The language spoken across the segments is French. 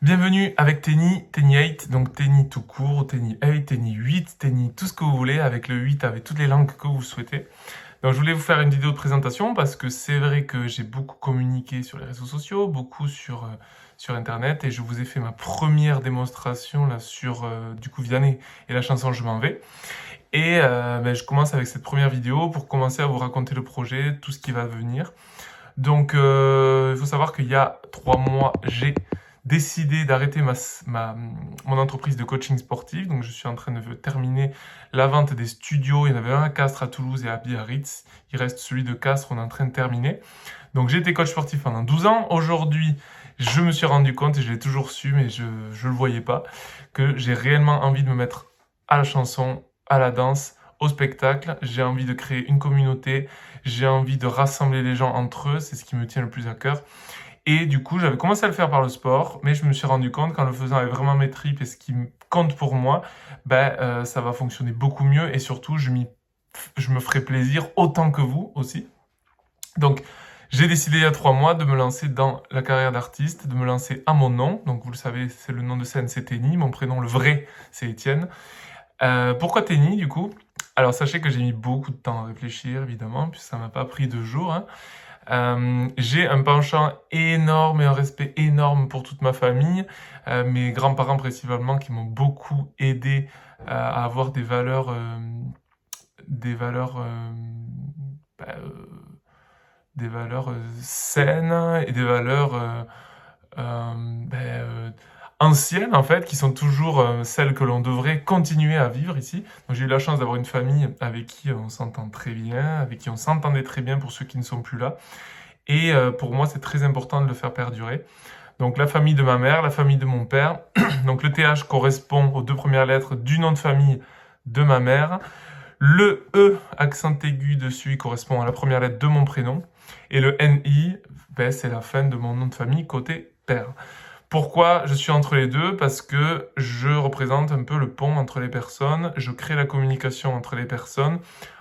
Bienvenue avec Tenny, Tenny 8, donc Tenny tout court, Tenny 8, Tenny 8, Tenny tout ce que vous voulez, avec le 8, avec toutes les langues que vous souhaitez. Donc je voulais vous faire une vidéo de présentation parce que c'est vrai que j'ai beaucoup communiqué sur les réseaux sociaux, beaucoup sur, euh, sur internet et je vous ai fait ma première démonstration là sur euh, du coup Vianney et la chanson Je m'en vais. Et euh, ben, je commence avec cette première vidéo pour commencer à vous raconter le projet, tout ce qui va venir. Donc il faut savoir qu'il y a trois mois j'ai décidé d'arrêter ma, ma, mon entreprise de coaching sportif. Donc, je suis en train de terminer la vente des studios. Il y en avait un à Castres, à Toulouse et à Biarritz. Il reste celui de Castres, on est en train de terminer. Donc, été coach sportif pendant 12 ans. Aujourd'hui, je me suis rendu compte, et je l'ai toujours su, mais je ne le voyais pas, que j'ai réellement envie de me mettre à la chanson, à la danse, au spectacle. J'ai envie de créer une communauté. J'ai envie de rassembler les gens entre eux. C'est ce qui me tient le plus à cœur. Et du coup, j'avais commencé à le faire par le sport, mais je me suis rendu compte qu'en le faisant avec vraiment mes tripes et ce qui compte pour moi, ben, euh, ça va fonctionner beaucoup mieux et surtout, je, me ferai plaisir autant que vous aussi. Donc, j'ai décidé il y a trois mois de me lancer dans la carrière d'artiste, de me lancer à mon nom. Donc, vous le savez, c'est le nom de scène, c'est Tenny. Mon prénom, le vrai, c'est Étienne. Euh, pourquoi Tenny, du coup? Alors, sachez que j'ai mis beaucoup de temps à réfléchir, évidemment, puisque ça m'a pas pris deux jours. Hein. Euh, j'ai un penchant énorme et un respect énorme pour toute ma famille, euh, mes grands-parents principalement qui m'ont beaucoup aidé euh, à avoir des valeurs, des valeurs, bah, des valeurs saines et des valeurs bah, anciennes en fait, qui sont toujours celles que l'on devrait continuer à vivre ici. J'ai eu la chance d'avoir une famille avec qui on s'entend très bien, avec qui on s'entendait très bien pour ceux qui ne sont plus là. Et euh, pour moi, c'est très important de le faire perdurer. Donc la famille de ma mère, la famille de mon père. Donc le TH correspond aux deux premières lettres du nom de famille de ma mère. Le E, accent aigu dessus, correspond à la première lettre de mon prénom. Et le NI, ben, c'est la fin de mon nom de famille côté père. Pourquoi je suis entre les deux? Parce que je représente un peu le pont entre les personnes, je crée la communication entre les personnes.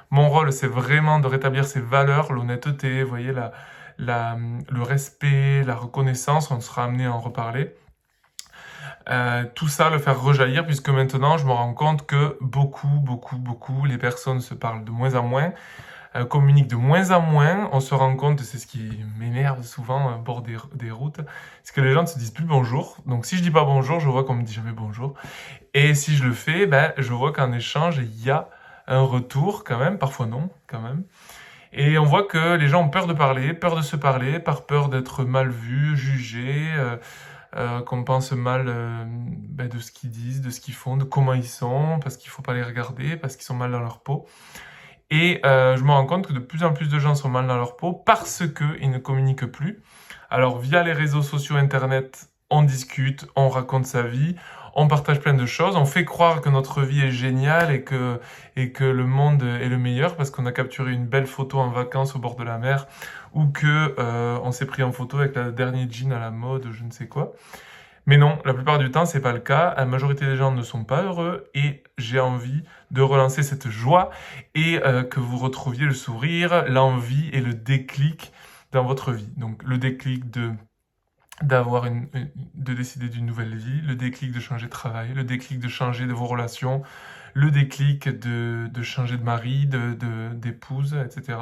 Mon rôle, c'est vraiment de rétablir ces valeurs, l'honnêteté, voyez, la, le respect, la reconnaissance, on sera amené à en reparler. Euh, tout ça, le faire rejaillir, puisque maintenant, je me rends compte que beaucoup, beaucoup, beaucoup, les personnes se parlent de moins en moins, euh, communiquent de moins en moins. On se rend compte, c'est ce qui m'énerve souvent à bord des, des routes, c'est que les gens ne se disent plus bonjour. Donc, si je dis pas bonjour, je vois qu'on me dit jamais bonjour. Et si je le fais, ben, je vois qu'en échange, il y a un retour quand même, parfois non, quand même. Et on voit que les gens ont peur de parler, peur de se parler, par peur d'être mal vus, jugés, euh, euh, qu'on pense mal euh, ben, de ce qu'ils disent, de ce qu'ils font, de comment ils sont, parce qu'il faut pas les regarder, parce qu'ils sont mal dans leur peau. Et je me rends compte que de plus en plus de gens sont mal dans leur peau parce qu'ils ne communiquent plus. Alors via les réseaux sociaux, Internet, on discute, on raconte sa vie, on partage plein de choses, on fait croire que notre vie est géniale et que, et que le monde est le meilleur parce qu'on a capturé une belle photo en vacances au bord de la mer ou que euh, on s'est pris en photo avec la dernière jean à la mode, je ne sais quoi. Mais non, la plupart du temps, c'est pas le cas. La majorité des gens ne sont pas heureux et j'ai envie de relancer cette joie et euh, que vous retrouviez le sourire, l'envie et le déclic dans votre vie. Donc le déclic de d'avoir une, de décider d'une nouvelle vie, le déclic de changer de travail, le déclic de changer de vos relations, le déclic de, changer de mari, d'épouse, etc.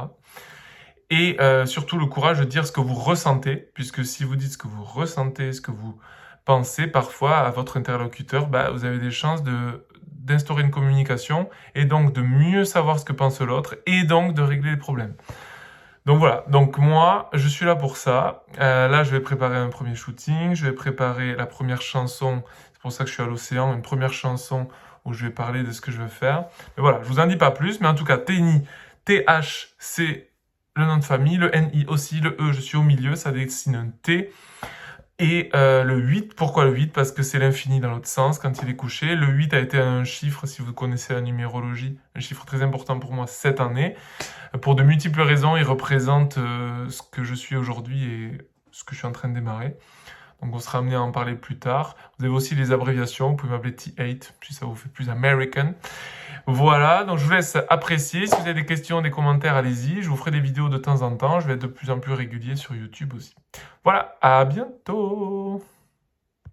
Et euh, surtout le courage de dire ce que vous ressentez, puisque si vous dites ce que vous ressentez, ce que vous pensez parfois à votre interlocuteur, bah, vous avez des chances de d'instaurer une communication et donc de mieux savoir ce que pense l'autre et donc de régler les problèmes. Donc voilà, donc moi, je suis là pour ça. Euh, là, je vais préparer un premier shooting, je vais préparer la première chanson, c'est pour ça que je suis à l'océan, une première chanson où je vais parler de ce que je veux faire. Mais voilà, je vous en dis pas plus, mais en tout cas, Tenny, T-H, c'est le nom de famille, le N-I aussi, le E, je suis au milieu, ça dessine un T. Et euh, le 8, pourquoi le 8 Parce que c'est l'infini dans l'autre sens quand il est couché. Le 8 a été un chiffre, si vous connaissez la numérologie, un chiffre très important pour moi cette année. Pour de multiples raisons, il représente euh, ce que je suis aujourd'hui et ce que je suis en train de démarrer. Donc on sera amené à en parler plus tard. Vous avez aussi les abréviations, vous pouvez m'appeler T8 si ça vous fait plus American. Voilà, donc je vous laisse apprécier. Si vous avez des questions, des commentaires, allez-y. Je vous ferai des vidéos de temps en temps. Je vais être de plus en plus régulier sur YouTube aussi. Voilà, à bientôt